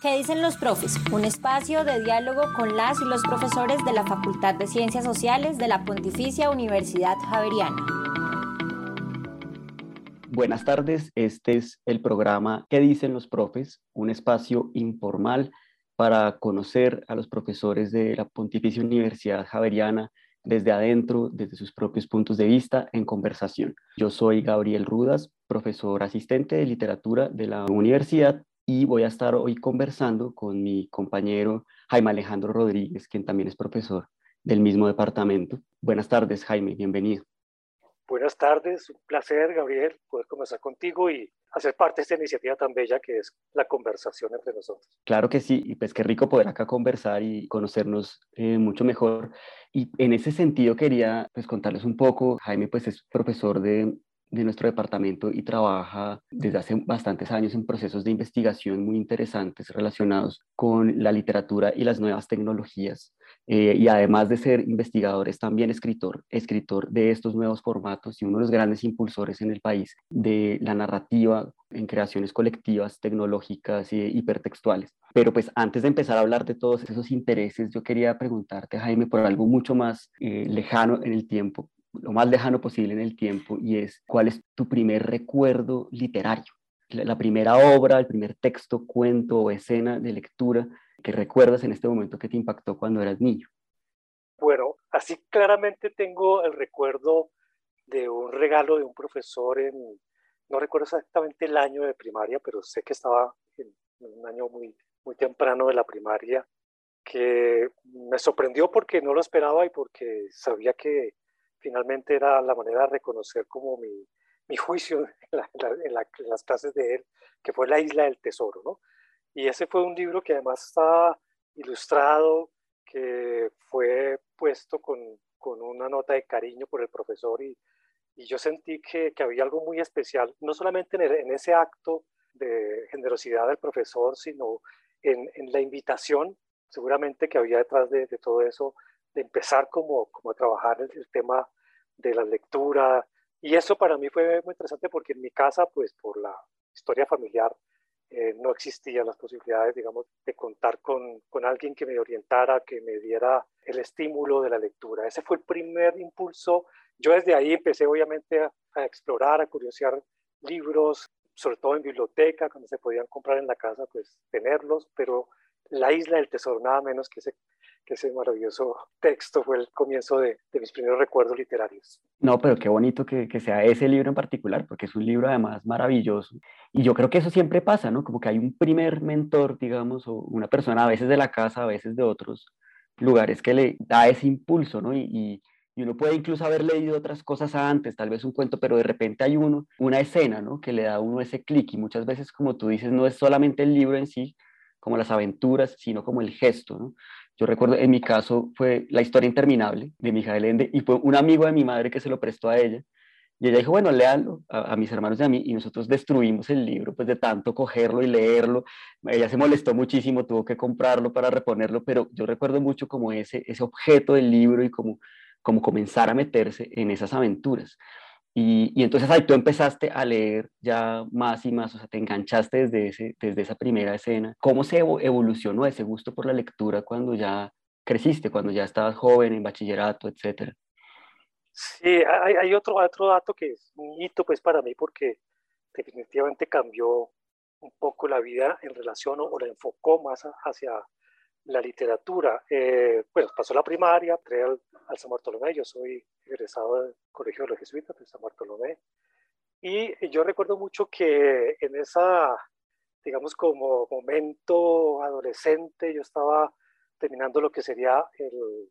¿Qué dicen los profes? Un espacio de diálogo con las y los profesores de la Facultad de Ciencias Sociales de la Pontificia Universidad Javeriana. Buenas tardes, este es el programa ¿Qué dicen los profes? Un espacio informal para conocer a los profesores de la Pontificia Universidad Javeriana desde adentro, desde sus propios puntos de vista, en conversación. Yo soy Gabriel Rudas, profesor asistente de literatura de la universidad y voy a estar hoy conversando con mi compañero Jaime Alejandro Rodríguez, quien también es profesor del mismo departamento. Buenas tardes, Jaime, bienvenido. Buenas tardes, un placer, Gabriel, poder conversar contigo y hacer parte de esta iniciativa tan bella que es la conversación entre nosotros. Claro que sí, y pues qué rico poder acá conversar y conocernos eh, mucho mejor. Y en ese sentido quería pues contarles un poco, Jaime pues es profesor de de nuestro departamento y trabaja desde hace bastantes años en procesos de investigación muy interesantes relacionados con la literatura y las nuevas tecnologías. Eh, y además de ser investigador, es también escritor, escritor de estos nuevos formatos y uno de los grandes impulsores en el país de la narrativa en creaciones colectivas, tecnológicas y hipertextuales. Pero pues antes de empezar a hablar de todos esos intereses, yo quería preguntarte, Jaime, por algo mucho más eh, lejano en el tiempo, lo más lejano posible en el tiempo y es cuál es tu primer recuerdo literario, la, primera obra, el primer texto, cuento o escena de lectura que recuerdas en este momento que te impactó cuando eras niño. Bueno, así claramente tengo el recuerdo de un regalo de un profesor en, no recuerdo exactamente el año de primaria, pero sé que estaba en, un año muy, muy temprano de la primaria, que me sorprendió porque no lo esperaba y porque sabía que finalmente era la manera de reconocer como mi, mi juicio en, las clases de él, que fue La Isla del Tesoro, ¿no? Y ese fue un libro que además está ilustrado, que fue puesto con, con una nota de cariño por el profesor y, y yo sentí que, que, había algo muy especial, no solamente en, en, ese acto de generosidad del profesor, sino en, en la invitación, seguramente que había detrás de, de todo eso, de empezar como, como a trabajar el, tema de la lectura. Y eso para mí fue muy interesante porque en mi casa, pues por la historia familiar, eh, no existían las posibilidades, digamos, de contar con, con, alguien que me orientara, que me diera el estímulo de la lectura. Ese fue el primer impulso. Yo desde ahí empecé obviamente a, a explorar, a curiosear libros, sobre todo en biblioteca, cuando se podían comprar en la casa, pues tenerlos, pero La isla del tesoro, nada menos que ese que ese maravilloso texto fue el comienzo de, mis primeros recuerdos literarios. No, pero qué bonito que, sea ese libro en particular, porque es un libro además maravilloso. Y yo creo que eso siempre pasa, ¿no? Como que hay un primer mentor, digamos, o una persona a veces de la casa, a veces de otros lugares que le da ese impulso, ¿no? Y, y, y uno puede incluso haber leído otras cosas antes, tal vez un cuento, pero de repente hay uno, una escena, ¿no? Que le da a uno ese clic y muchas veces, como tú dices, no es solamente el libro en sí, como las aventuras, sino como el gesto, ¿no? Yo recuerdo, en mi caso, fue La historia interminable de Mijael Ende y fue un amigo de mi madre que se lo prestó a ella. Y ella dijo, bueno, léanlo a, mis hermanos y a mí, y nosotros destruimos el libro, pues de tanto cogerlo y leerlo. Ella se molestó muchísimo, tuvo que comprarlo para reponerlo, pero yo recuerdo mucho como ese, ese objeto del libro y como, como comenzar a meterse en esas aventuras. Y, entonces ahí tú empezaste a leer ya más y más, o sea, te enganchaste desde, ese, desde esa primera escena. ¿Cómo se evolucionó ese gusto por la lectura cuando ya creciste, cuando ya estabas joven, en bachillerato, etcétera? Sí, hay, hay, otro, otro dato que es un hito pues para mí porque definitivamente cambió un poco la vida en relación o, la enfocó más hacia la literatura. Eh, pues pasó la primaria, entré al, al San Bartolomé, yo soy egresado del Colegio de los Jesuitas de San Bartolomé. Y yo recuerdo mucho que en esa, digamos, como momento adolescente, yo estaba terminando lo que sería el,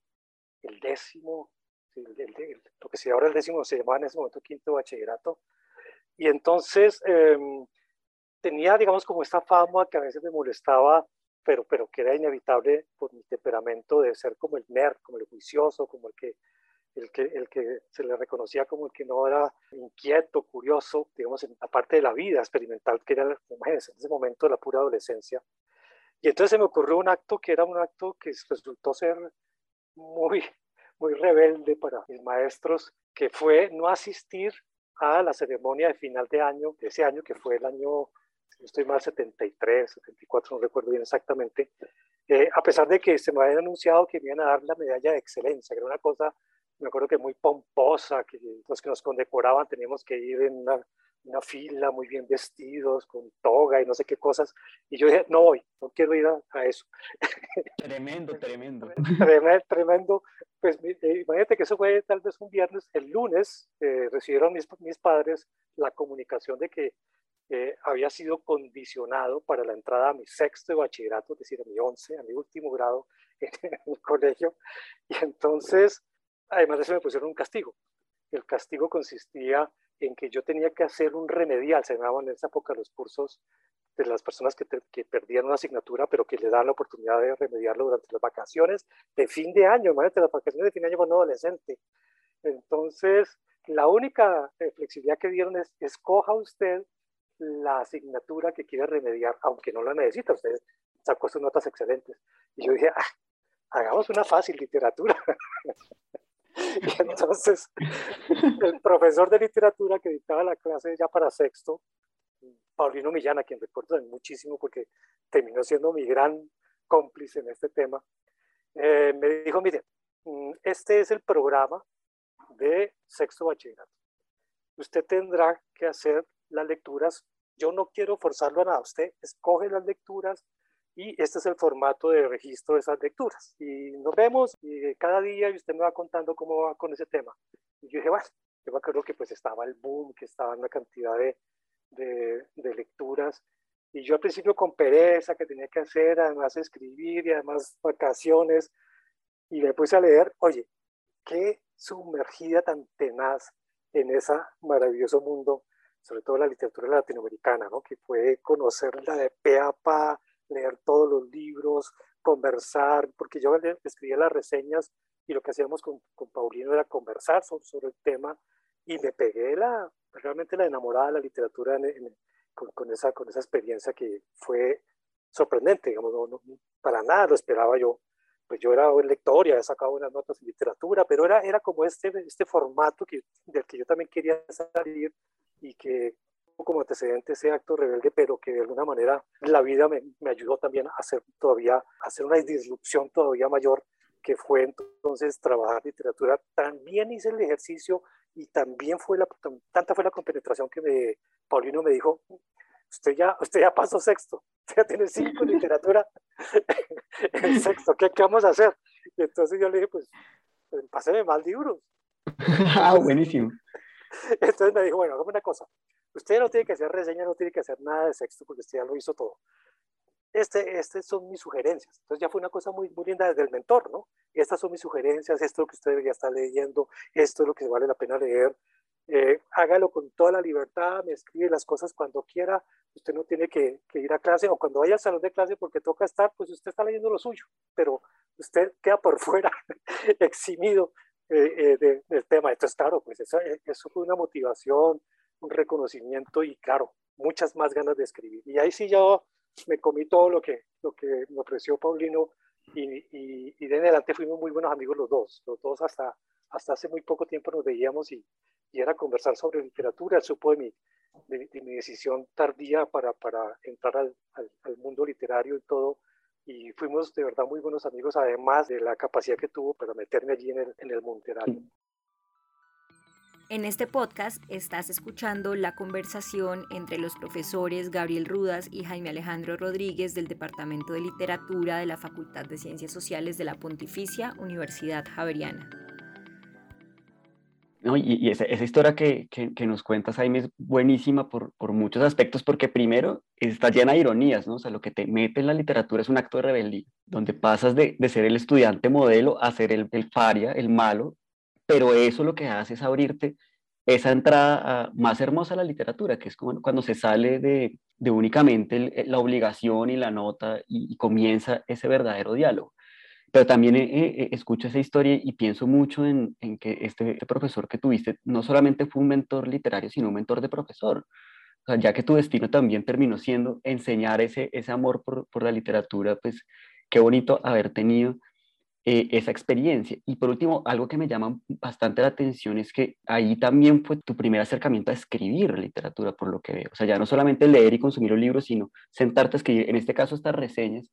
el décimo, lo que sería ahora el décimo, se llamaba en ese momento quinto bachillerato. Y entonces em, tenía, digamos, como esta fama que a veces me molestaba, pero, pero que era inevitable por mi temperamento de ser como el nerd, como el juicioso, como el que el que, el que se le reconocía como el que no era inquieto, curioso, digamos, en la parte de la vida experimental, que era, en ese momento de la pura adolescencia. Y entonces se me ocurrió un acto que era un acto que resultó ser muy, muy rebelde para mis maestros, que fue no asistir a la ceremonia de final de año, de ese año que fue el año si estoy mal, 73, 74, no recuerdo bien exactamente, eh, a pesar de que se me había anunciado que me iban a dar la medalla de excelencia, que era una cosa, me acuerdo que muy pomposa, que los que nos condecoraban teníamos que ir en una una fila, muy bien vestidos, con toga y no sé qué cosas. Y yo dije, no voy, no quiero ir a, eso. Tremendo, tremendo. tremendo. tremendo. Pues eh, imagínate que eso fue tal vez un viernes. El lunes eh, recibieron mis, mis, padres la comunicación de que eh, había sido condicionado para la entrada a mi sexto de bachillerato, es decir, a mi once, a mi último grado en el colegio. Y entonces, además de eso, me pusieron un castigo. El castigo consistía en que yo tenía que hacer un remedial, se llamaban en esa época los cursos de las personas que, que, perdían una asignatura, pero que le dan la oportunidad de remediarlo durante las vacaciones de fin de año, imagínate, las vacaciones de fin de año cuando adolescente. Entonces, la única eh, flexibilidad que dieron es, escoja usted la asignatura que quiere remediar, aunque no la necesita, usted sacó sus notas excelentes. Y yo dije, ah, hagamos una fácil literatura. Y entonces el profesor de literatura que dictaba la clase ya para sexto, Paulino Millana, quien recuerdo muchísimo porque terminó siendo mi gran cómplice en este tema, eh, me dijo, mire, mm, este es el programa de sexto bachillerato. Usted tendrá que hacer las lecturas. Yo no quiero forzarlo a nada. Usted escoge las lecturas y este es el formato de registro de esas lecturas. Y nos vemos y cada día y usted me va contando cómo va con ese tema. Y yo dije, bueno, yo me acuerdo que pues estaba el boom, que estaba una cantidad de, de, de lecturas. Y yo al principio con pereza que tenía que hacer, además escribir y además vacaciones. Y me puse a leer, oye, qué sumergida tan tenaz en ese maravilloso mundo, sobre todo la literatura latinoamericana, ¿no? que fue conocerla de pe a pa, leer todos los libros, conversar, porque yo escribía las reseñas y lo que hacíamos con, con Paulino era conversar sobre, el tema y me pegué la, realmente la enamorada de la literatura con, esa, con esa experiencia que fue sorprendente, digamos, no, para nada lo esperaba yo. Pues yo era un lector y había sacado unas notas en literatura, pero era, era como este, este formato que, del que yo también quería salir y que como antecedente ese acto rebelde, pero que de alguna manera la vida me, me, ayudó también a hacer todavía, a hacer una disrupción todavía mayor, que fue entonces trabajar literatura. También hice el ejercicio y también fue la, tanta fue la compenetración que me, Paulino me dijo, usted ya, usted ya pasó sexto, usted ya tiene cinco en literatura en sexto, ¿qué, ¿qué, vamos a hacer? Y entonces yo le dije, pues, pues páseme más libros. ah, buenísimo. Entonces me dijo, bueno, hagamos una cosa, Usted no tiene que hacer reseña, no tiene que hacer nada de sexto porque usted ya lo hizo todo. Este, estas son mis sugerencias. Entonces ya fue una cosa muy, muy linda desde el mentor, ¿no? Estas son mis sugerencias, esto es lo que usted debería estar leyendo, esto es lo que vale la pena leer. Eh, hágalo con toda la libertad, me escribe las cosas cuando quiera, usted no tiene que, que, ir a clase o cuando vaya al salón de clase porque toca estar, pues usted está leyendo lo suyo, pero usted queda por fuera, eximido eh, eh, del tema. Entonces, claro, pues eso, eso fue una motivación, un reconocimiento y claro, muchas más ganas de escribir. Y ahí sí yo me comí todo lo que, lo que me ofreció Paulino y, y, y de en adelante fuimos muy buenos amigos los dos. Los dos hasta, hasta hace muy poco tiempo nos veíamos y, y era conversar sobre literatura. Él supo de mi, de, mi decisión tardía para, para entrar al, al, mundo literario y todo. Y fuimos de verdad muy buenos amigos, además de la capacidad que tuvo para meterme allí en el, en el literario. En este podcast estás escuchando la conversación entre los profesores Gabriel Rudas y Jaime Alejandro Rodríguez del Departamento de Literatura de la Facultad de Ciencias Sociales de la Pontificia Universidad Javeriana. No, y, esa, historia que, que, nos cuentas, Jaime, es buenísima por, por, muchos aspectos, porque primero está llena de ironías, ¿no? O sea, lo que te mete en la literatura es un acto de rebeldía, donde pasas de, de ser el estudiante modelo a ser el, el faria, el malo, pero eso lo que hace es abrirte esa entrada más hermosa a la literatura, que es como cuando se sale de, de únicamente la obligación y la nota y, comienza ese verdadero diálogo. Pero también eh, escucho esa historia y pienso mucho en, en que este, este, profesor que tuviste no solamente fue un mentor literario, sino un mentor de profesor. O sea, ya que tu destino también terminó siendo enseñar ese, ese amor por, por la literatura, pues qué bonito haber tenido eh, esa experiencia. Y por último, algo que me llama bastante la atención es que ahí también fue tu primer acercamiento a escribir literatura, por lo que veo. O sea, ya no solamente leer y consumir un libro, sino sentarte a escribir, en este caso estas reseñas,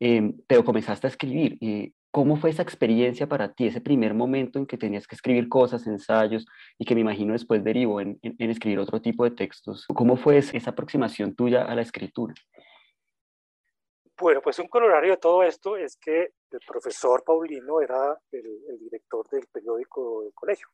eh, pero comenzaste a escribir. y ¿Cómo fue esa experiencia para ti, ese primer momento en que tenías que escribir cosas, ensayos, y que me imagino después derivó en, en, escribir otro tipo de textos? ¿Cómo fue esa aproximación tuya a la escritura? Bueno, pues un colorario de todo esto es que el profesor Paulino era el, director del periódico del colegio.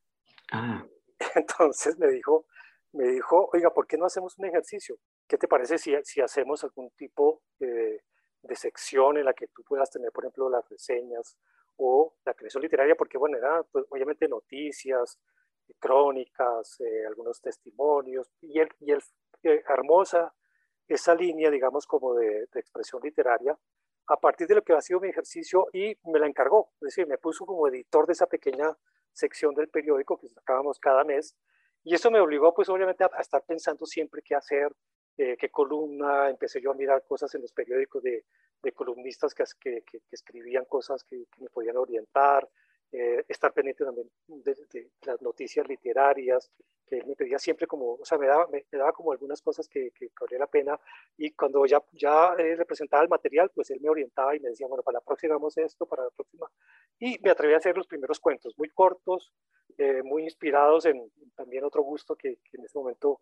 Ah. Entonces me dijo, me dijo, oiga, ¿por qué no hacemos un ejercicio? ¿Qué te parece si, si hacemos algún tipo de de sección en la que tú puedas tener, por ejemplo, las reseñas o la creación literaria, porque, bueno, era pues, obviamente noticias, crónicas, eh, algunos testimonios, y él, y él eh, hermosa esa línea, digamos, como de, expresión literaria, a partir de lo que ha sido mi ejercicio y me la encargó, es decir, me puso como editor de esa pequeña sección del periódico que sacábamos cada mes, y eso me obligó, pues, obviamente, a, a estar pensando siempre qué hacer, eh, qué columna, empecé yo a mirar cosas en los periódicos de, de columnistas que, que, escribían cosas que, me podían orientar, eh, estar pendiente también de, las noticias literarias, que él me pedía siempre como, o sea, me daba, me, daba como algunas cosas que, que, valía la pena, y cuando ya, ya eh, el material, pues él me orientaba y me decía, bueno, para la próxima vamos esto, para la próxima, y me atreví a hacer los primeros cuentos, muy cortos, muy inspirados en, también otro gusto que, en ese momento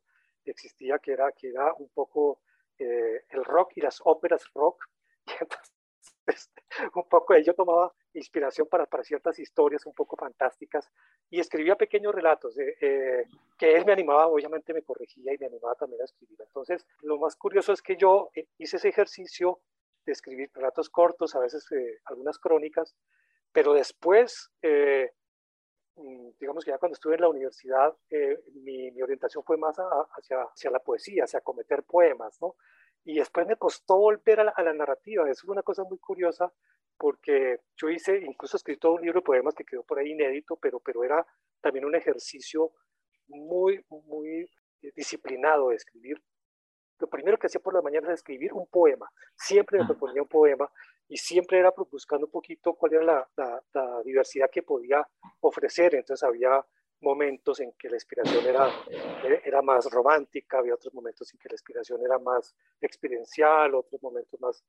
existía, que era, que era un poco eh, el rock y las óperas rock. Y entonces, un poco yo tomaba inspiración para, para ciertas historias un poco fantásticas y escribía pequeños relatos eh, que él me animaba, obviamente me corregía y me animaba también a escribir. Entonces, lo más curioso es que yo eh, hice ese ejercicio de escribir relatos cortos, a veces algunas crónicas, pero después digamos que ya cuando estuve en la universidad, eh, mi, mi, orientación fue más hacia, hacia la poesía, hacia cometer poemas, ¿no? Y después me costó volver a la, a la narrativa. Eso fue una cosa muy curiosa porque yo hice, incluso escrito un libro de poemas que quedó por ahí inédito, pero, pero era también un ejercicio muy, muy disciplinado de escribir. Lo primero que hacía por las mañanas era escribir un poema. Siempre me proponía un poema y siempre era buscando un poquito cuál era la, la, diversidad que podía ofrecer. Entonces había momentos en que la inspiración era, eh, era más romántica, había otros momentos en que la inspiración era más experiencial, otros momentos más,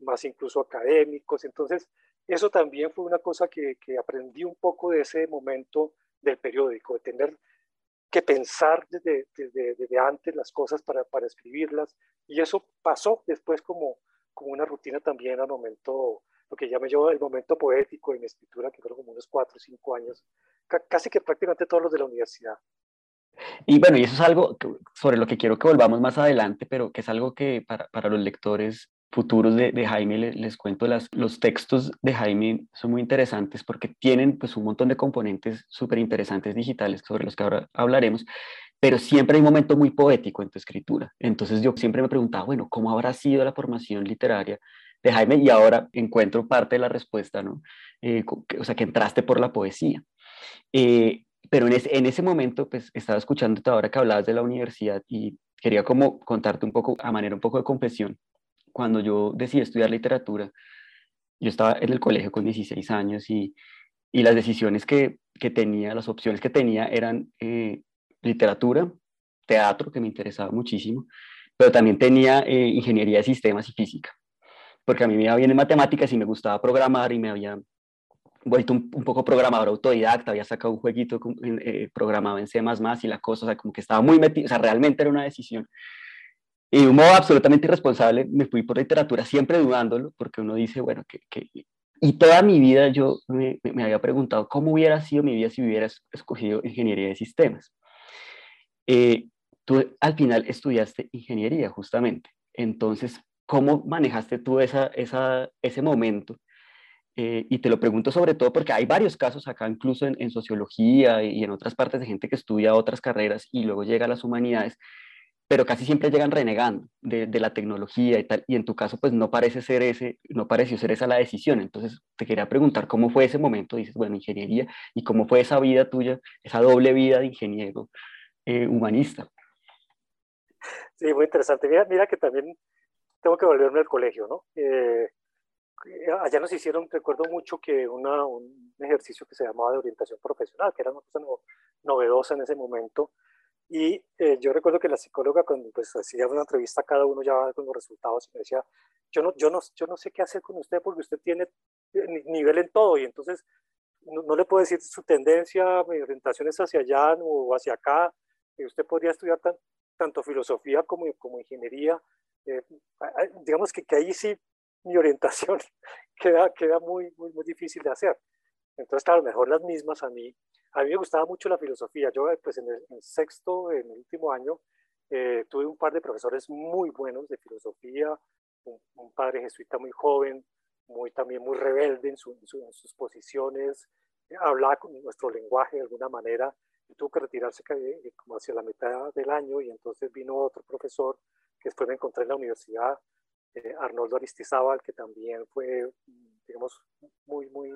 más incluso académicos. Entonces, eso también fue una cosa que, que aprendí un poco de ese momento del periódico, de tener que pensar desde, desde, desde antes las cosas para, para, escribirlas. Y eso pasó después como, como una rutina también al momento, lo que llamo yo el momento poético en mi escritura, que fueron como unos cuatro o cinco años, casi que prácticamente todos los de la universidad. Y bueno, y eso es algo sobre lo que quiero que volvamos más adelante, pero que es algo que para, para los lectores futuros de, Jaime les, les, cuento, las, los textos de Jaime son muy interesantes porque tienen pues un montón de componentes súper interesantes digitales sobre los que ahora hablaremos, pero siempre hay un momento muy poético en tu escritura. Entonces yo siempre me preguntaba, bueno, ¿cómo habrá sido la formación literaria de Jaime? Y ahora encuentro parte de la respuesta, ¿no? Eh, o sea, que entraste por la poesía. Eh, pero en ese, en ese momento, pues estaba escuchándote ahora que hablabas de la universidad y quería como contarte un poco, a manera un poco de confesión, cuando yo decidí estudiar literatura, yo estaba en el colegio con 16 años y, y las decisiones que, que, tenía, las opciones que tenía eran eh, literatura, teatro, que me interesaba muchísimo, pero también tenía eh, ingeniería de sistemas y física, porque a mí me iba bien en matemáticas y me gustaba programar y me había vuelto un, poco programador autodidacta, había sacado un jueguito eh, programado en C++ y la cosa, o sea, como que estaba muy metido, o sea, realmente era una decisión. Y de un modo absolutamente irresponsable me fui por literatura, siempre dudándolo, porque uno dice, bueno, que... que... Y toda mi vida yo me, me, había preguntado cómo hubiera sido mi vida si hubiera escogido ingeniería de sistemas. Eh, tú al final estudiaste ingeniería, justamente. Entonces, ¿cómo manejaste tú esa, esa, ese momento? Eh, y te lo pregunto sobre todo porque hay varios casos acá, incluso en, en, sociología y en otras partes de gente que estudia otras carreras y luego llega a las humanidades, pero casi siempre llegan renegando de, de, la tecnología y tal, y en tu caso pues no parece ser ese, no pareció ser esa la decisión, entonces te quería preguntar cómo fue ese momento, dices, bueno, ingeniería, y cómo fue esa vida tuya, esa doble vida de ingeniero, eh, humanista. Sí, muy interesante. Mira, mira que también tengo que volverme al colegio, ¿no? Eh, allá nos hicieron, recuerdo mucho que una, un ejercicio que se llamaba de orientación profesional, que era una cosa novedosa en ese momento. Y eh, yo recuerdo que la psicóloga cuando pues, hacía una entrevista a cada uno ya con los resultados me decía, yo no, yo, no, yo no sé qué hacer con usted porque usted tiene nivel en todo y entonces no, le puedo decir su tendencia, mi orientación es hacia allá o hacia acá. Y usted podría estudiar tanto filosofía como, como ingeniería. Eh, digamos que, que ahí sí mi orientación queda, queda muy, muy, muy difícil de hacer. Entonces, claro, mejor las mismas a mí. A mí me gustaba mucho la filosofía. Yo, pues en el, sexto, en el último año, eh, tuve un par de profesores muy buenos de filosofía, un, padre jesuita muy joven, muy, también muy rebelde en, en, sus posiciones, hablaba con nuestro lenguaje de alguna manera, tuvo que retirarse eh, como hacia la mitad del año, y entonces vino otro profesor que después me encontré en la universidad, eh, Arnoldo Aristizábal, que también fue, digamos, muy, muy,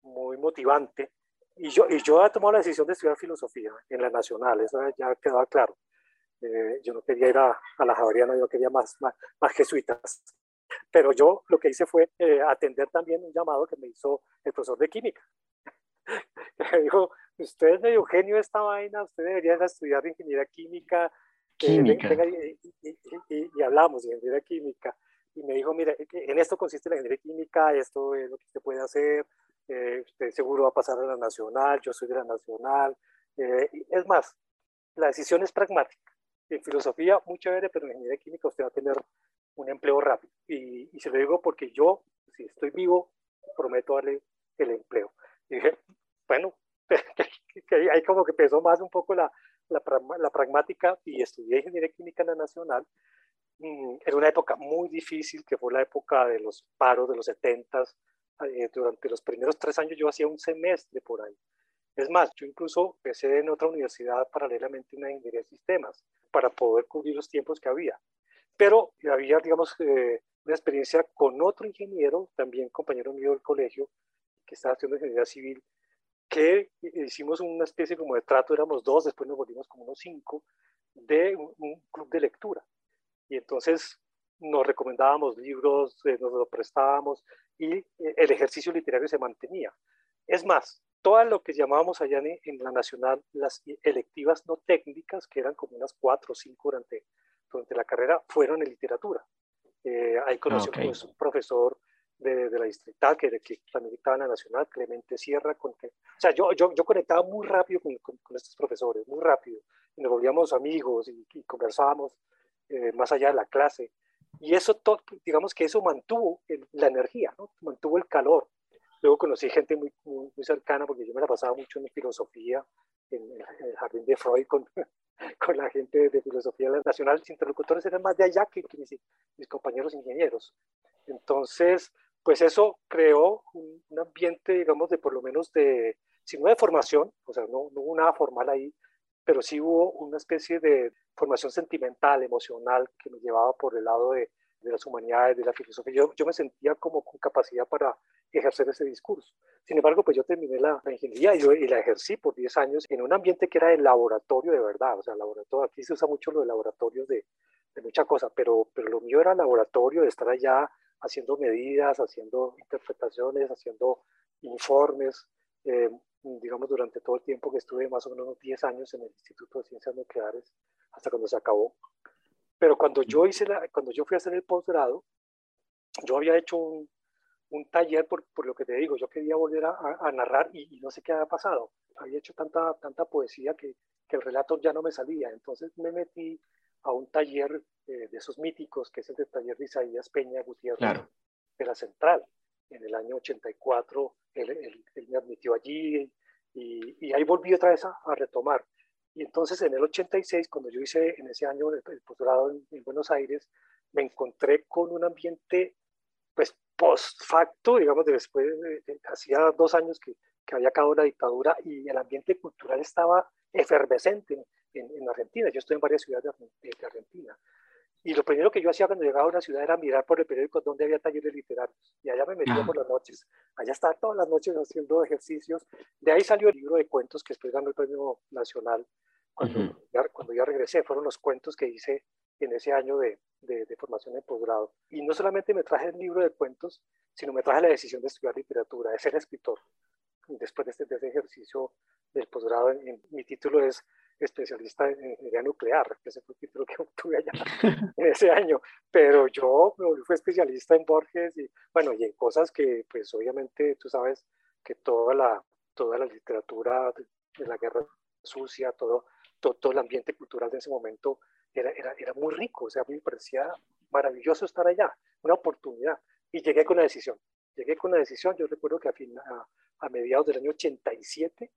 muy motivante. Y yo, y yo he tomado la decisión de estudiar filosofía en la Nacional, eso ya quedaba claro. Eh, yo no quería ir a, la Javeriana, yo quería más, más, más, jesuitas. Pero yo lo que hice fue eh, atender también un llamado que me hizo el profesor de química. me dijo, usted es medio genio esta vaina, usted debería estudiar ingeniería química, Química. y, hablamos de ingeniería química. Y me dijo, mire, en esto consiste la ingeniería química, esto es lo que usted puede hacer, eh, usted seguro va a pasar a la nacional, yo soy de la nacional. Eh, es más, la decisión es pragmática. En filosofía, muy chévere, pero en ingeniería química usted va a tener un empleo rápido. Y, se lo digo porque yo, si estoy vivo, prometo darle el empleo. Y dije, bueno, ahí como que pesó más un poco la, la, la pragmática y estudié ingeniería química en la nacional. Mm, era una época muy difícil, que fue la época de los paros de los 70 eh, durante los primeros tres años yo hacía un semestre por ahí. Es más, yo incluso empecé en otra universidad paralelamente una ingeniería de sistemas para poder cubrir los tiempos que había. Pero había, digamos, eh, una experiencia con otro ingeniero, también compañero mío del colegio, que estaba haciendo ingeniería civil, que hicimos una especie como de trato, éramos dos, después nos volvimos como unos cinco, de un, club de lectura. Y entonces nos recomendábamos libros, eh, nos los prestábamos y eh, el ejercicio literario se mantenía. Es más, todo lo que llamábamos allá en, la Nacional las electivas no técnicas, que eran como unas cuatro o cinco durante, durante la carrera, fueron en literatura. Eh, ahí conocí a un profesor de, la distrital, que, que también estaba en la nacional, Clemente Sierra, con que, o sea, yo, yo, yo conectaba muy rápido con, con, estos profesores, muy rápido, y nos volvíamos amigos y, conversábamos eh, más allá de la clase. Y eso, digamos que eso mantuvo la energía, ¿no? mantuvo el calor. Luego conocí gente muy, muy, cercana, porque yo me la pasaba mucho en filosofía, en el, jardín de Freud, con, con la gente de filosofía nacional. Los interlocutores eran más de allá que, mis, mis compañeros ingenieros. Entonces, pues eso creó un, ambiente, digamos, de por lo menos de, si no de formación, o sea, no, no hubo nada formal ahí, pero sí hubo una especie de formación sentimental, emocional, que me llevaba por el lado de, de las humanidades, de la filosofía. Yo, yo, me sentía como con capacidad para ejercer ese discurso. Sin embargo, pues yo terminé la, ingeniería y, y, la ejercí por 10 años en un ambiente que era de laboratorio de verdad. O sea, laboratorio, aquí se usa mucho lo de laboratorios de, de mucha cosa, pero, pero lo mío era laboratorio, de estar allá haciendo medidas, haciendo interpretaciones, haciendo informes, eh, digamos, durante todo el tiempo que estuve, más o menos unos 10 años en el Instituto de Ciencias Nucleares, hasta cuando se acabó. Pero cuando yo, hice la, cuando yo fui a hacer el posgrado, yo había hecho un, un taller, por, por, lo que te digo, yo quería volver a, a narrar y, no sé qué había pasado. Había hecho tanta, tanta poesía que, que el relato ya no me salía. Entonces me metí a un taller eh, de esos míticos, que es el del taller de Isaías Peña Gutiérrez de la Central. En el año 84 él, él, me admitió allí y, y, ahí volví otra vez a, retomar. Y entonces en el 86, cuando yo hice en ese año el, posgrado en, Buenos Aires, me encontré con un ambiente, pues, post facto, digamos, después, de, hacía dos años que, que había acabado la dictadura y el ambiente cultural estaba efervescente en, Argentina. Yo estoy en varias ciudades de, Argentina. Y lo primero que yo hacía cuando llegaba a una ciudad era mirar por el periódico dónde había talleres literarios. Y allá me metía por las noches. Allá estaba todas las noches haciendo ejercicios. De ahí salió el libro de cuentos que después ganó el premio nacional cuando, ya, cuando ya regresé. Fueron los cuentos que hice en ese año de, de, formación en posgrado. Y no solamente me traje el libro de cuentos, sino me traje la decisión de estudiar literatura, de ser escritor. Después de este, de este ejercicio del posgrado, mi título es especialista en ingeniería nuclear, que ese fue el título que obtuve allá en ese año, pero yo fui especialista en Borges y bueno, y en cosas que pues obviamente tú sabes que toda la, toda la literatura de, la guerra sucia, todo, todo, el ambiente cultural de ese momento era, era, era muy rico, o sea, me parecía maravilloso estar allá, una oportunidad, y llegué con la decisión, llegué con la decisión, yo recuerdo que a, fin, a, a mediados del año 87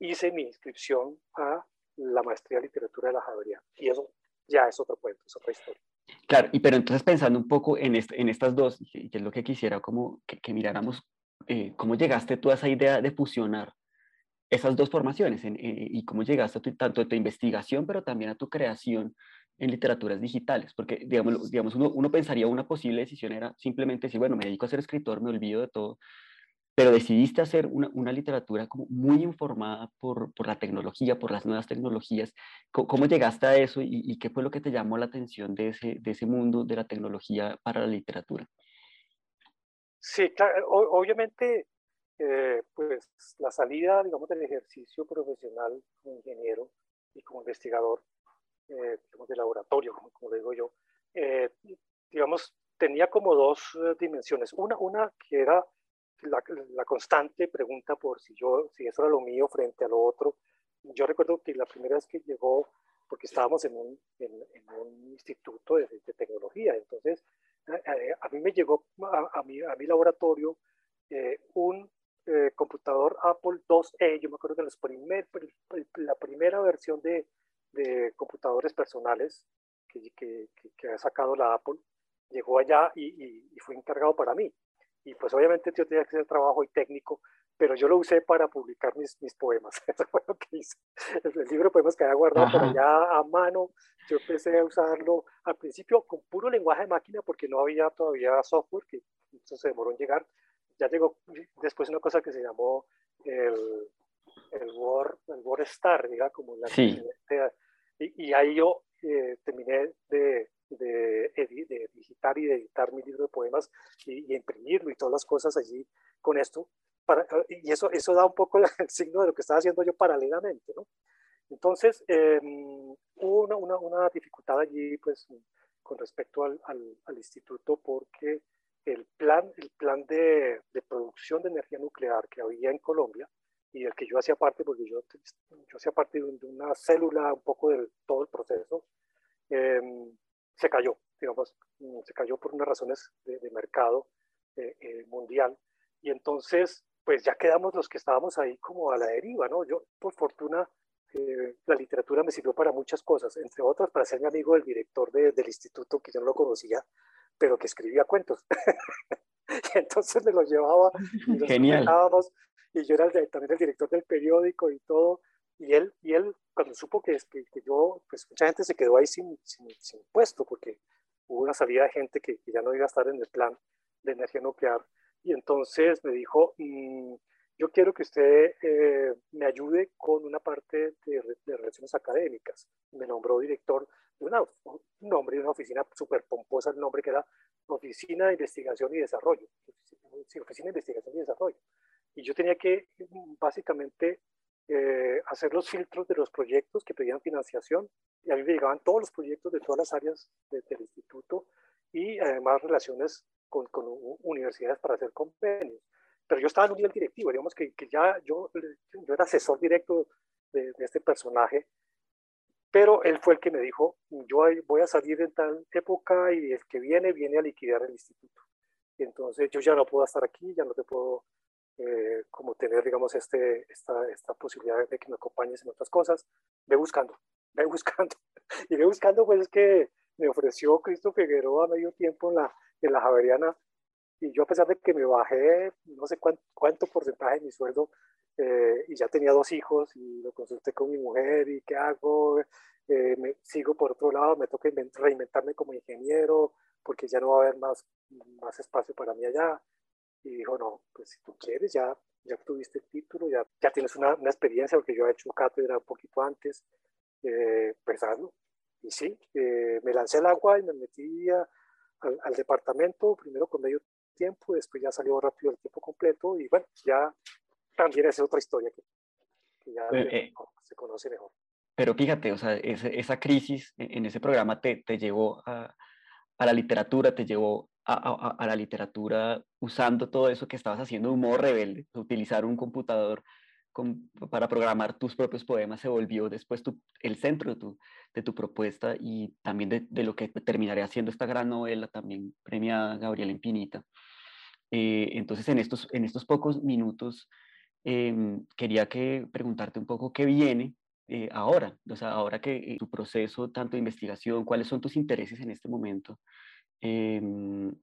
hice mi inscripción a la maestría de literatura de la Javeriana. Y eso ya es otro cuento, es otra historia. Claro, y pero entonces pensando un poco en, en estas dos, que, es lo que quisiera como que, miráramos, eh, ¿cómo llegaste tú a esa idea de fusionar esas dos formaciones y cómo llegaste a tanto a tu investigación, pero también a tu creación en literaturas digitales? Porque, digamos, digamos uno, uno pensaría una posible decisión era simplemente decir, bueno, me dedico a ser escritor, me olvido de todo, pero decidiste hacer una, una literatura como muy informada por, por, la tecnología, por las nuevas tecnologías. ¿Cómo, llegaste a eso y, qué fue lo que te llamó la atención de ese, de ese mundo de la tecnología para la literatura? Sí, claro, obviamente, eh, pues la salida, digamos, del ejercicio profesional como ingeniero y como investigador, eh, digamos, de laboratorio, como, como digo yo, eh, digamos, tenía como dos dimensiones. Una, una que era la, constante pregunta por si yo, si eso era lo mío frente a lo otro. Yo recuerdo que la primera vez que llegó, porque estábamos en un, en, un instituto de, tecnología, entonces a, mí me llegó a, mi, a mi laboratorio eh, un eh, computador Apple IIe, yo me acuerdo que los primer, la primera versión de, de computadores personales que, que, que, ha sacado la Apple, llegó allá y, y fue encargado para mí y pues obviamente yo tenía que hacer trabajo y técnico, pero yo lo usé para publicar mis, mis poemas. Eso fue lo que hice. El, libro de poemas que había guardado por allá a mano, yo empecé a usarlo al principio con puro lenguaje de máquina porque no había todavía software, que eso se demoró en llegar. Ya llegó después una cosa que se llamó el, el Word, el Word Star, diga, como la sí. y, y, ahí yo eh, terminé de, de, de, digitar y de editar mi libro de poemas y, imprimirlo y todas las cosas allí con esto. Para, y eso, eso da un poco el signo de lo que estaba haciendo yo paralelamente, ¿no? Entonces, eh, hubo una, una, una, dificultad allí, pues, con respecto al, al, instituto, porque el plan, el plan de, de, producción de energía nuclear que había en Colombia, y del que yo hacía parte, porque yo, yo hacía parte de, una célula un poco de todo el proceso, eh, se cayó, digamos, mm, se cayó por unas razones de, mercado eh, eh, mundial. Y entonces, pues ya quedamos los que estábamos ahí como a la deriva, ¿no? Yo, por fortuna, eh, la literatura me sirvió para muchas cosas, entre otras para ser mi amigo del director del instituto, que yo no lo conocía, pero que escribía cuentos. y entonces me los llevaba y Genial. y yo era también el director del periódico y todo, y él, y él cuando supo que, que, que yo, pues mucha gente se quedó ahí sin, sin, sin, puesto, porque hubo una salida de gente que, ya no iba a estar en el plan de energía nuclear. Y entonces me dijo, mm, yo quiero que usted eh, me ayude con una parte de, de, relaciones académicas. Me nombró director de una, un nombre de una oficina súper pomposa, el nombre que era Oficina de Investigación y Desarrollo. Oficina de Investigación y Desarrollo. Y yo tenía que básicamente eh, hacer los filtros de los proyectos que pedían financiación y a mí me llegaban todos los proyectos de todas las áreas del instituto y además relaciones con, universidades para hacer convenios. Pero yo estaba en un nivel directivo, digamos que, que ya yo, yo era asesor directo de, de, este personaje, pero él fue el que me dijo, yo voy a salir en tal época y el que viene viene a liquidar el instituto. Entonces yo ya no puedo estar aquí, ya no te puedo eh, como tener, digamos, este, esta, esta posibilidad de que me acompañes en otras cosas, ve buscando, ve buscando. Y ve buscando, pues es que me ofreció Cristo Figueroa a medio tiempo en la, en la Javeriana, y yo a pesar de que me bajé no sé cuánto, cuánto porcentaje de mi sueldo, eh, y ya tenía dos hijos, y lo consulté con mi mujer, y qué hago, eh, me, sigo por otro lado, me toca reinventarme como ingeniero, porque ya no va a haber más, más espacio para mí allá y dijo, no, pues si tú quieres, ya, ya obtuviste el título, ya, ya tienes una, una experiencia, porque yo he hecho cátedra un poquito antes, eh, pues hazlo. y sí, eh, me lancé al agua y me metí al, departamento, primero con medio tiempo, después ya salió rápido el tiempo completo y bueno, ya también es otra historia que, ya eh, se conoce mejor. Pero fíjate, o sea, esa crisis en ese programa te, te llevó a, a, la literatura, te llevó a, a, a, la literatura usando todo eso que estabas haciendo modo rebelde, utilizar un computador para programar tus propios poemas se volvió después tu, el centro de tu, de tu propuesta y también de, de, lo que terminaría siendo esta gran novela también premiada Gabriela Infinita. Eh, entonces, en estos, en estos pocos minutos, em, quería que preguntarte un poco qué viene eh, ahora, o sea, ahora que eh, tu proceso tanto de investigación, cuáles son tus intereses en este momento, em,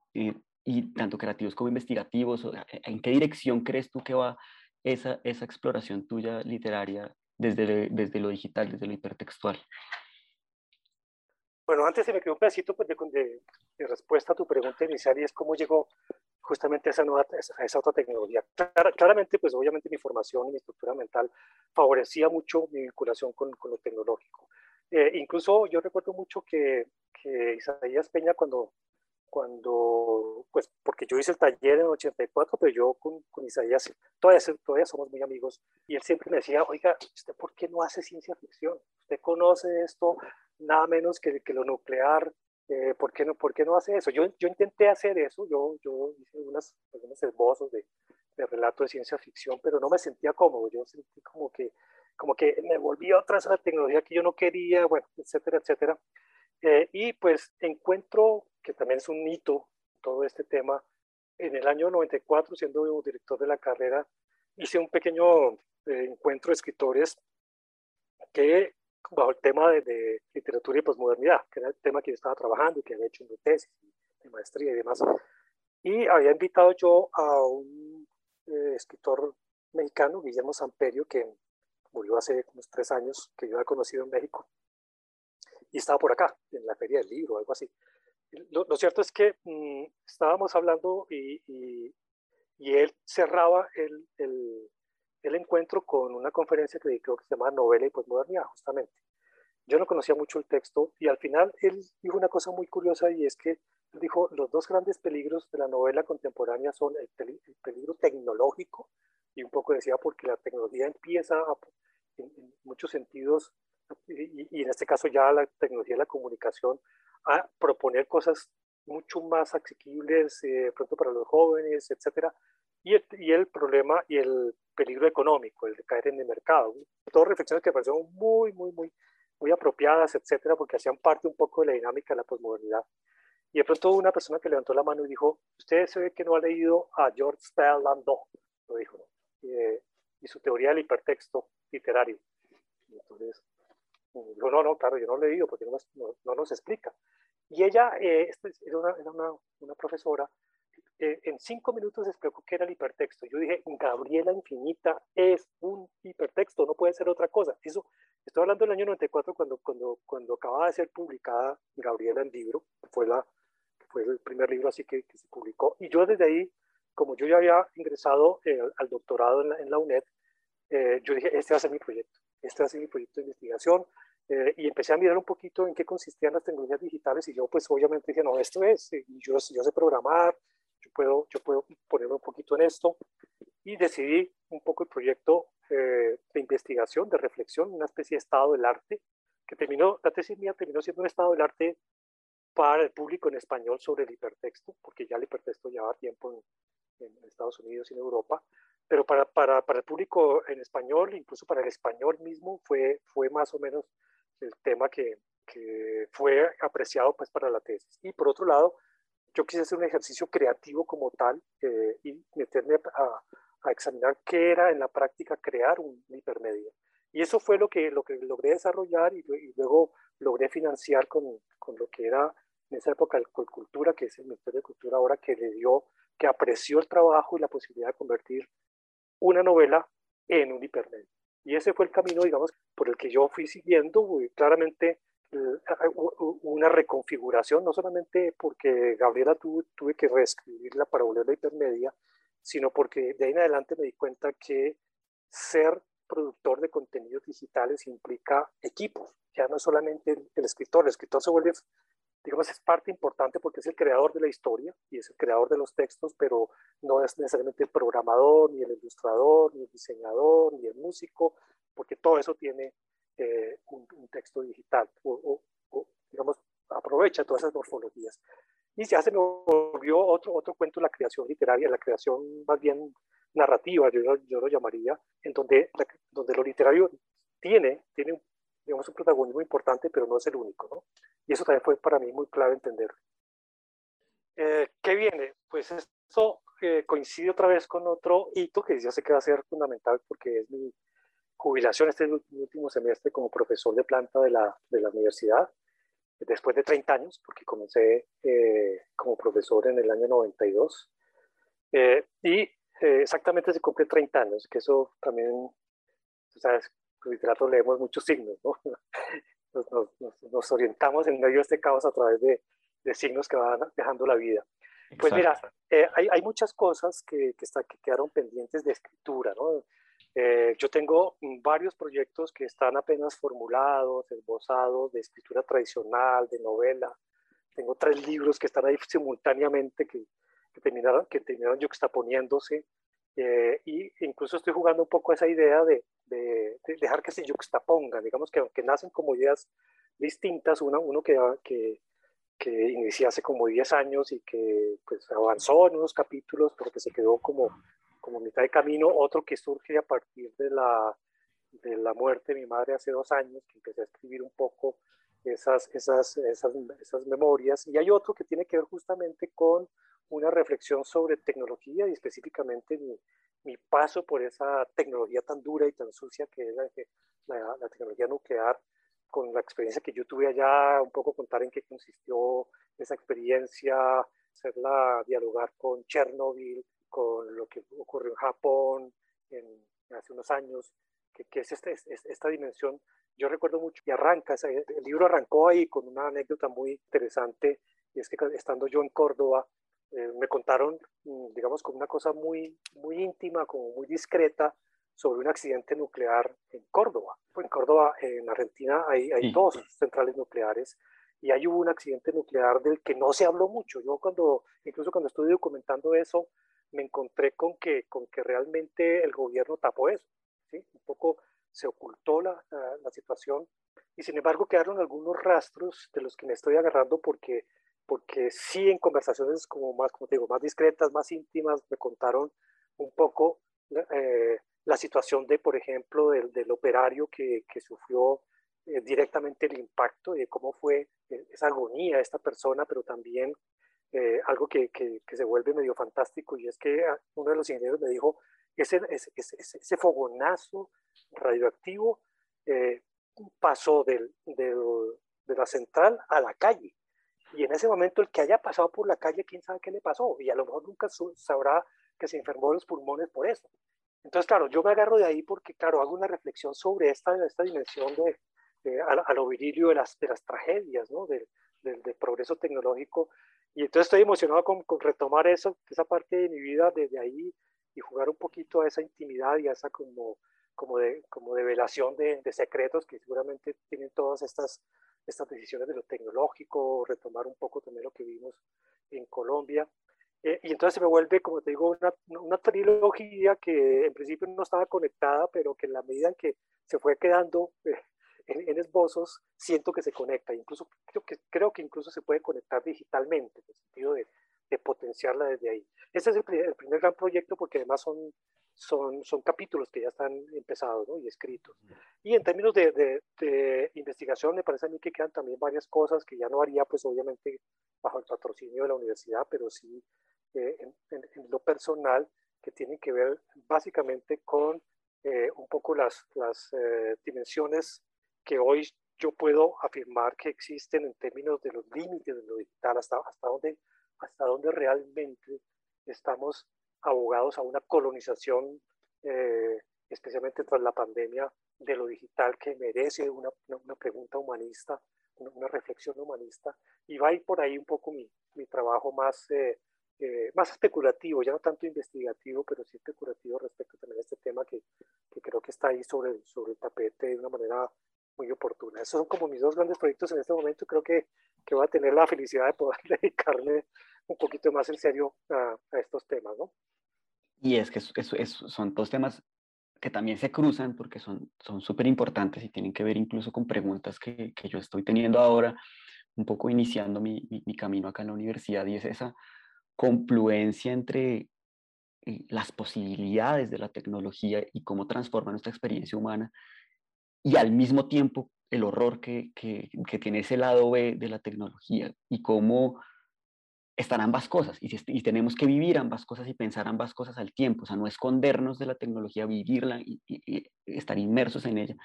y tanto creativos como investigativos, ¿en qué dirección crees tú que va esa, esa exploración tuya literaria desde, desde lo digital, desde lo hipertextual? Bueno, antes se me quedó un pedacito pues, de, de, respuesta a tu pregunta inicial y es cómo llegó justamente a esa, nueva, a esa otra tecnología. claramente, pues obviamente mi formación y mi estructura mental favorecía mucho mi vinculación con, con lo tecnológico. Eh, incluso yo recuerdo mucho que, que Isaías Peña cuando cuando, pues, porque yo hice el taller en el 84, pero yo con, con Isaías todavía, todavía somos muy amigos, y él siempre me decía, oiga, ¿usted por qué no hace ciencia ficción? Usted conoce esto nada menos que, que lo nuclear, eh, ¿por, qué no, ¿por qué no hace eso? Yo, yo intenté hacer eso, yo, yo hice unas, algunos esbozos de, de relato de ciencia ficción, pero no me sentía cómodo, yo sentí como que, como que me volví otra vez a la tecnología que yo no quería, bueno, etcétera, etcétera. Eh, y pues encuentro que también es un hito todo este tema. En el año 94, siendo director de la carrera, hice un pequeño eh, encuentro de escritores que, bajo el tema de, literatura y posmodernidad, que era el tema que yo estaba trabajando y que había hecho en mi tesis de maestría y demás. Y había invitado yo a un eh, escritor mexicano, Guillermo Samperio, que murió hace unos tres años, que yo había conocido en México, y estaba por acá, en la Feria del Libro, algo así. Lo, cierto es que mm, estábamos hablando y, y, él cerraba el, encuentro con una conferencia que creo que se llama Novela y Postmodernidad, justamente. Yo no conocía mucho el texto y al final él dijo una cosa muy curiosa y es que dijo, los dos grandes peligros de la novela contemporánea son el, peligro tecnológico y un poco decía porque la tecnología empieza en, muchos sentidos y, en este caso ya la tecnología de la comunicación, a proponer cosas mucho más asequibles eh, pronto para los jóvenes, etcétera, y el, y el, problema y el peligro económico, el de caer en el mercado. Todas reflexiones que parecieron muy, muy, muy, muy apropiadas, etcétera, porque hacían parte un poco de la dinámica de la posmodernidad. Y de pronto una persona que levantó la mano y dijo, usted se ve que no ha leído a George Bell Landau, lo dijo, eh, y su teoría del hipertexto literario. Entonces, Digo, no, no, claro, yo no lo he leído porque no, no, nos explica. Y ella eh, este, era, una, era una, una, profesora, eh, en cinco minutos explicó qué era el hipertexto. Yo dije, Gabriela Infinita es un hipertexto, no puede ser otra cosa. Eso, estoy hablando del año 94 cuando, cuando, cuando acababa de ser publicada Gabriela en libro, fue, la, fue el primer libro así que, que se publicó. Y yo desde ahí, como yo ya había ingresado eh, al doctorado en la, en la UNED, yo dije, este va a ser mi proyecto, este va a ser mi proyecto de investigación eh, y empecé a mirar un poquito en qué consistían las tecnologías digitales y yo pues obviamente dije, no, esto es, eh, yo, yo sé programar, yo puedo, yo puedo ponerme un poquito en esto y decidí un poco el proyecto eh, de investigación, de reflexión, una especie de estado del arte, que terminó, la tesis mía terminó siendo un estado del arte para el público en español sobre el hipertexto, porque ya el hipertexto llevaba tiempo en, en Estados Unidos y en Europa, pero para, para, para, el público en español, incluso para el español mismo, fue, fue más o menos el tema que, fue apreciado pues para la tesis. Y por otro lado, yo quise hacer un ejercicio creativo como tal eh, y meterme a, examinar qué era en la práctica crear un hipermedia. Y eso fue lo que, lo que logré desarrollar y, luego logré financiar con, con, lo que era en esa época el Colcultura, que es el Ministerio de Cultura ahora, que le dio, que apreció el trabajo y la posibilidad de convertir una novela en un hipermedia. Y ese fue el camino, digamos, por el que yo fui siguiendo, claramente una reconfiguración, no solamente porque Gabriela tuve que reescribirla para volverla hipermedia, sino porque de ahí en adelante me di cuenta que ser productor de contenidos digitales implica equipos, ya no solamente el, escritor, el escritor se vuelve, digamos, es parte importante porque es el creador de la historia y es el creador de los textos, pero no es necesariamente el programador, ni el ilustrador, ni el diseñador, ni el músico, porque todo eso tiene eh, un, texto digital o, digamos, aprovecha todas esas morfologías. Y ya se me volvió otro, otro cuento, la creación literaria, la creación más bien narrativa, yo, yo lo llamaría, en donde, donde lo literario tiene, tiene digamos, un protagonismo importante, pero no es el único. ¿no? Y eso también fue para mí muy clave entender. Eh, ¿Qué viene? Pues esto eh, coincide otra vez con otro hito que ya sé que va a ser fundamental porque es mi jubilación este último semestre como profesor de planta de la, de la universidad, después de 30 años, porque comencé eh, como profesor en el año 92. y eh, exactamente se cumple 30 años, que eso también, sabes, los literatos leemos muchos signos, ¿no? Nos, nos, orientamos en medio de este caos a través de, de signos que van dejando la vida. Pues mira, eh, hay, hay, muchas cosas que, que, está, que, quedaron pendientes de escritura, ¿no? Eh, yo tengo varios proyectos que están apenas formulados, esbozados, de escritura tradicional, de novela. Tengo tres libros que están ahí simultáneamente que, que terminaron, que terminaron yuxtaponiéndose. Eh, y incluso estoy jugando un poco esa idea de, de, dejar que se yuxtapongan, digamos que aunque nacen como ideas distintas, una, uno que, que, que inicié hace como 10 años y que pues, avanzó en unos capítulos, pero que se quedó como, como mitad de camino, otro que surge a partir de la, de la muerte de mi madre hace dos años, que empecé a escribir un poco esas, esas, esas, esas memorias, y hay otro que tiene que ver justamente con una reflexión sobre tecnología y específicamente mi, mi, paso por esa tecnología tan dura y tan sucia que es la, la, tecnología nuclear, con la experiencia que yo tuve allá, un poco contar en qué consistió esa experiencia, hacerla dialogar con Chernobyl, con lo que ocurrió en Japón en, hace unos años, que, que es, este, es, esta dimensión. Yo recuerdo mucho y arranca, el libro arrancó ahí con una anécdota muy interesante, y es que estando yo en Córdoba, eh, me contaron, mm, digamos, como una cosa muy, muy íntima, como muy discreta, sobre un accidente nuclear en Córdoba. En Córdoba, en Argentina, hay, hay dos centrales nucleares y ahí hubo un accidente nuclear del que no se habló mucho. Yo cuando, incluso cuando estuve documentando eso, me encontré con que, con que realmente el gobierno tapó eso. ¿sí? Un poco se ocultó la, la, la situación y sin embargo quedaron algunos rastros de los que me estoy agarrando porque porque sí en conversaciones como más, como digo, más discretas, más íntimas, me contaron un poco eh, la situación de, por ejemplo, del, operario que, sufrió eh, directamente el impacto y de cómo fue eh, esa agonía de esta persona, pero también algo que, que, se vuelve medio fantástico y es que ah, uno de los ingenieros me dijo, ese, ese, fogonazo radioactivo pasó del, de la central a la calle y en ese momento el que haya pasado por la calle, quién sabe qué le pasó, y a lo mejor nunca sabrá que se enfermó los pulmones por eso. Entonces, claro, yo me agarro de ahí porque, claro, hago una reflexión sobre esta, esta dimensión de, de a, lo virilio de las, de las tragedias, ¿no? Del, progreso tecnológico. Y entonces estoy emocionado con, con, retomar eso, esa parte de mi vida desde ahí y jugar un poquito a esa intimidad y a esa como, como, de, como de velación de, de secretos que seguramente tienen todas estas estas decisiones de lo tecnológico, retomar un poco también lo que vimos en Colombia. Eh, y entonces se me vuelve, como te digo, una, una, trilogía que en principio no estaba conectada, pero que en la medida en que se fue quedando eh, en, esbozos, siento que se conecta. Incluso creo que, creo que incluso se puede conectar digitalmente, en el sentido de, de potenciarla desde ahí. Este es el el primer gran proyecto porque además son son, son capítulos que ya están empezados ¿no? y escritos. Y en términos de, de, investigación, me parece a mí que quedan también varias cosas que ya no haría, pues obviamente, bajo el patrocinio de la universidad, pero sí eh, en, en, lo personal, que tienen que ver básicamente con eh, un poco las, las eh, dimensiones que hoy yo puedo afirmar que existen en términos de los límites de lo digital, hasta, hasta, dónde, hasta dónde realmente estamos abogados a una colonización, eh, especialmente tras la pandemia, de lo digital que merece una, una pregunta humanista, una, reflexión humanista. Y va a ir por ahí un poco mi, mi trabajo más, eh, eh, más especulativo, ya no tanto investigativo, pero sí especulativo respecto también a este tema que, que creo que está ahí sobre, sobre el tapete de una manera muy oportuna. Esos son como mis dos grandes proyectos en este momento. Creo que, que voy a tener la felicidad de poder dedicarme un poquito más en serio a, a estos temas, ¿no? Y es que son dos temas que también se cruzan porque son súper importantes y tienen que ver incluso con preguntas que, que, yo estoy teniendo ahora, un poco iniciando mi, mi, camino acá en la universidad, y es esa confluencia entre eh, las posibilidades de la tecnología y cómo transforma nuestra experiencia humana, y al mismo tiempo el horror que, que, que tiene ese lado B de la tecnología y cómo están ambas cosas y, y, tenemos que vivir ambas cosas y pensar ambas cosas al tiempo, o sea, no escondernos de la tecnología, vivirla y, estar inmersos en ella,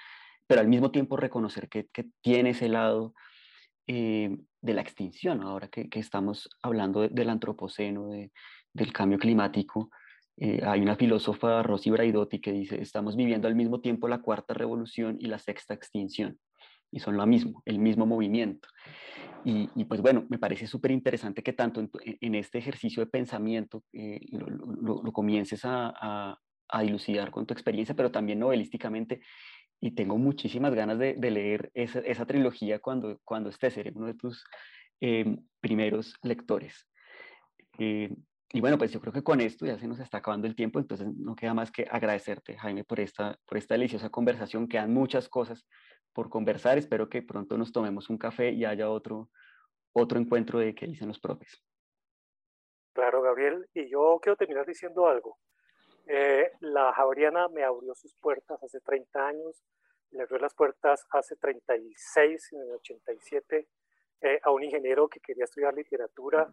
pero al mismo tiempo reconocer que, tiene ese lado eh, de la extinción, ahora que, que estamos hablando del antropoceno, de, del cambio climático. Eh, hay una filósofa, Rosy Braidotti, que dice, estamos viviendo al mismo tiempo la cuarta revolución y la sexta extinción y son lo mismo, el mismo movimiento. Y, y pues bueno, me parece súper interesante que tanto en, en, este ejercicio de pensamiento eh, lo, lo, lo, comiences a, a, a, dilucidar con tu experiencia, pero también novelísticamente. Y tengo muchísimas ganas de, de leer esa, esa, trilogía cuando, cuando estés, seré uno de tus eh, primeros lectores. Eh, y bueno, pues yo creo que con esto ya se nos está acabando el tiempo, entonces no queda más que agradecerte, Jaime, por esta, por esta deliciosa conversación. Quedan muchas cosas por conversar. Espero que pronto nos tomemos un café y haya otro, otro encuentro de qué dicen los profes. Claro, Gabriel. Y yo quiero terminar diciendo algo. Eh, la Javeriana me abrió sus puertas hace 30 años, le abrió las puertas hace 36, en el 87, eh, a un ingeniero que quería estudiar literatura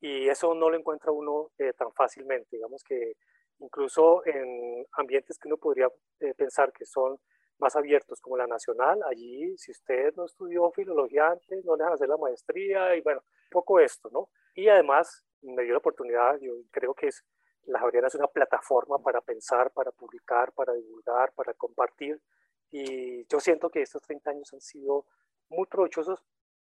y eso no lo encuentra uno eh, tan fácilmente. Digamos que incluso en ambientes que uno podría eh, pensar que son más abiertos como la nacional, allí si usted no estudió filología antes, no le dejan hacer la maestría y bueno, un poco esto, ¿no? Y además me dio la oportunidad, yo creo que es, la Javeriana es una plataforma para pensar, para publicar, para divulgar, para compartir y yo siento que estos 30 años han sido muy provechosos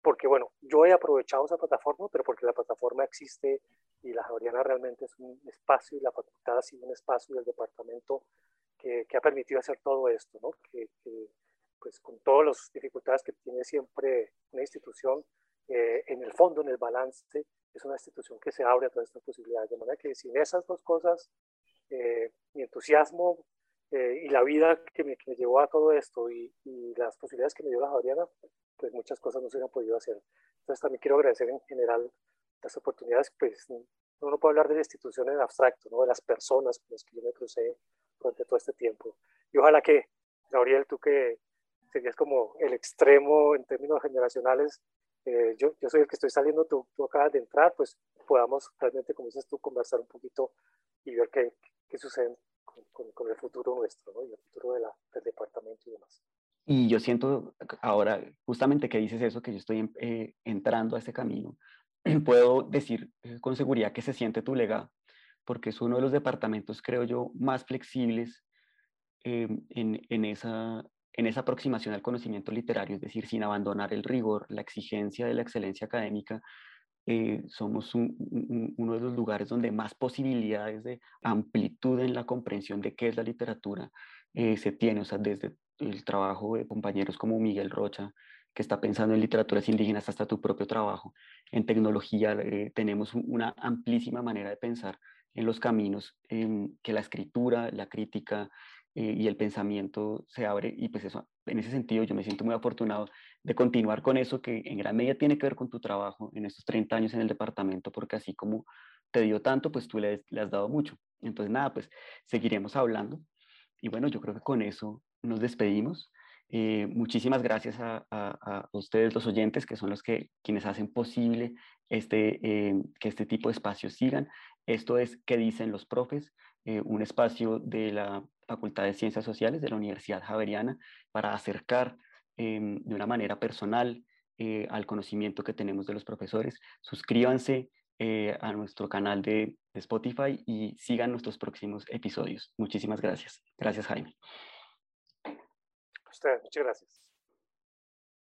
porque bueno, yo he aprovechado esa plataforma, pero porque la plataforma existe y la Javeriana realmente es un espacio y la facultad ha sido un espacio del departamento que, que ha permitido hacer todo esto, ¿no? Que, que, pues con todas las dificultades que tiene siempre una institución, eh, en el fondo, en el balance, es una institución que se abre a todas estas posibilidades. De manera que sin esas dos cosas, eh, mi entusiasmo eh, y la vida que me, que me, llevó a todo esto y, y, las posibilidades que me dio la Javeriana, pues muchas cosas no se hubieran podido hacer. Entonces también quiero agradecer en general las oportunidades, pues uno no puede hablar de la institución en abstracto, ¿no? de las personas con las que yo me crucé durante todo este tiempo. Y ojalá que, Gabriel, tú que serías como el extremo en términos generacionales, eh, yo, yo soy el que estoy saliendo, tú, tú acabas de entrar, pues podamos realmente, como dices tú, conversar un poquito y ver qué, qué sucede con, con, con, el futuro nuestro, ¿no? y el futuro de la, del departamento y demás. Y yo siento ahora, justamente que dices eso, que yo estoy eh, entrando a este camino, puedo decir eh, con seguridad que se siente tu legado, porque es uno de los departamentos, creo yo, más flexibles eh, en, en, esa, en esa aproximación al conocimiento literario, es decir, sin abandonar el rigor, la exigencia de la excelencia académica, eh, somos un, un, uno de los lugares donde más posibilidades de amplitud en la comprensión de qué es la literatura eh, se tiene, o sea, desde el trabajo de compañeros como Miguel Rocha, que está pensando en literaturas indígenas, hasta tu propio trabajo. En tecnología eh, tenemos una amplísima manera de pensar en los caminos eh, que la escritura, la crítica eh, y el pensamiento se abre y pues eso, en ese sentido yo me siento muy afortunado de continuar con eso que en gran medida tiene que ver con tu trabajo en estos 30 años en el departamento, porque así como te dio tanto, pues tú le, le has dado mucho. Entonces nada, pues seguiremos hablando. Y bueno, yo creo que con eso nos despedimos. Eh, muchísimas gracias a, ustedes, los oyentes, que son los que quienes hacen posible este, eh, que este tipo de espacios sigan. Esto es ¿Qué dicen los profes? Eh, un espacio de la Facultad de Ciencias Sociales de la Universidad Javeriana para acercar em, de una manera personal al conocimiento que tenemos de los profesores. Suscríbanse a nuestro canal de Spotify y sigan nuestros próximos episodios. Muchísimas gracias. Gracias, Jaime. Usted, muchas gracias.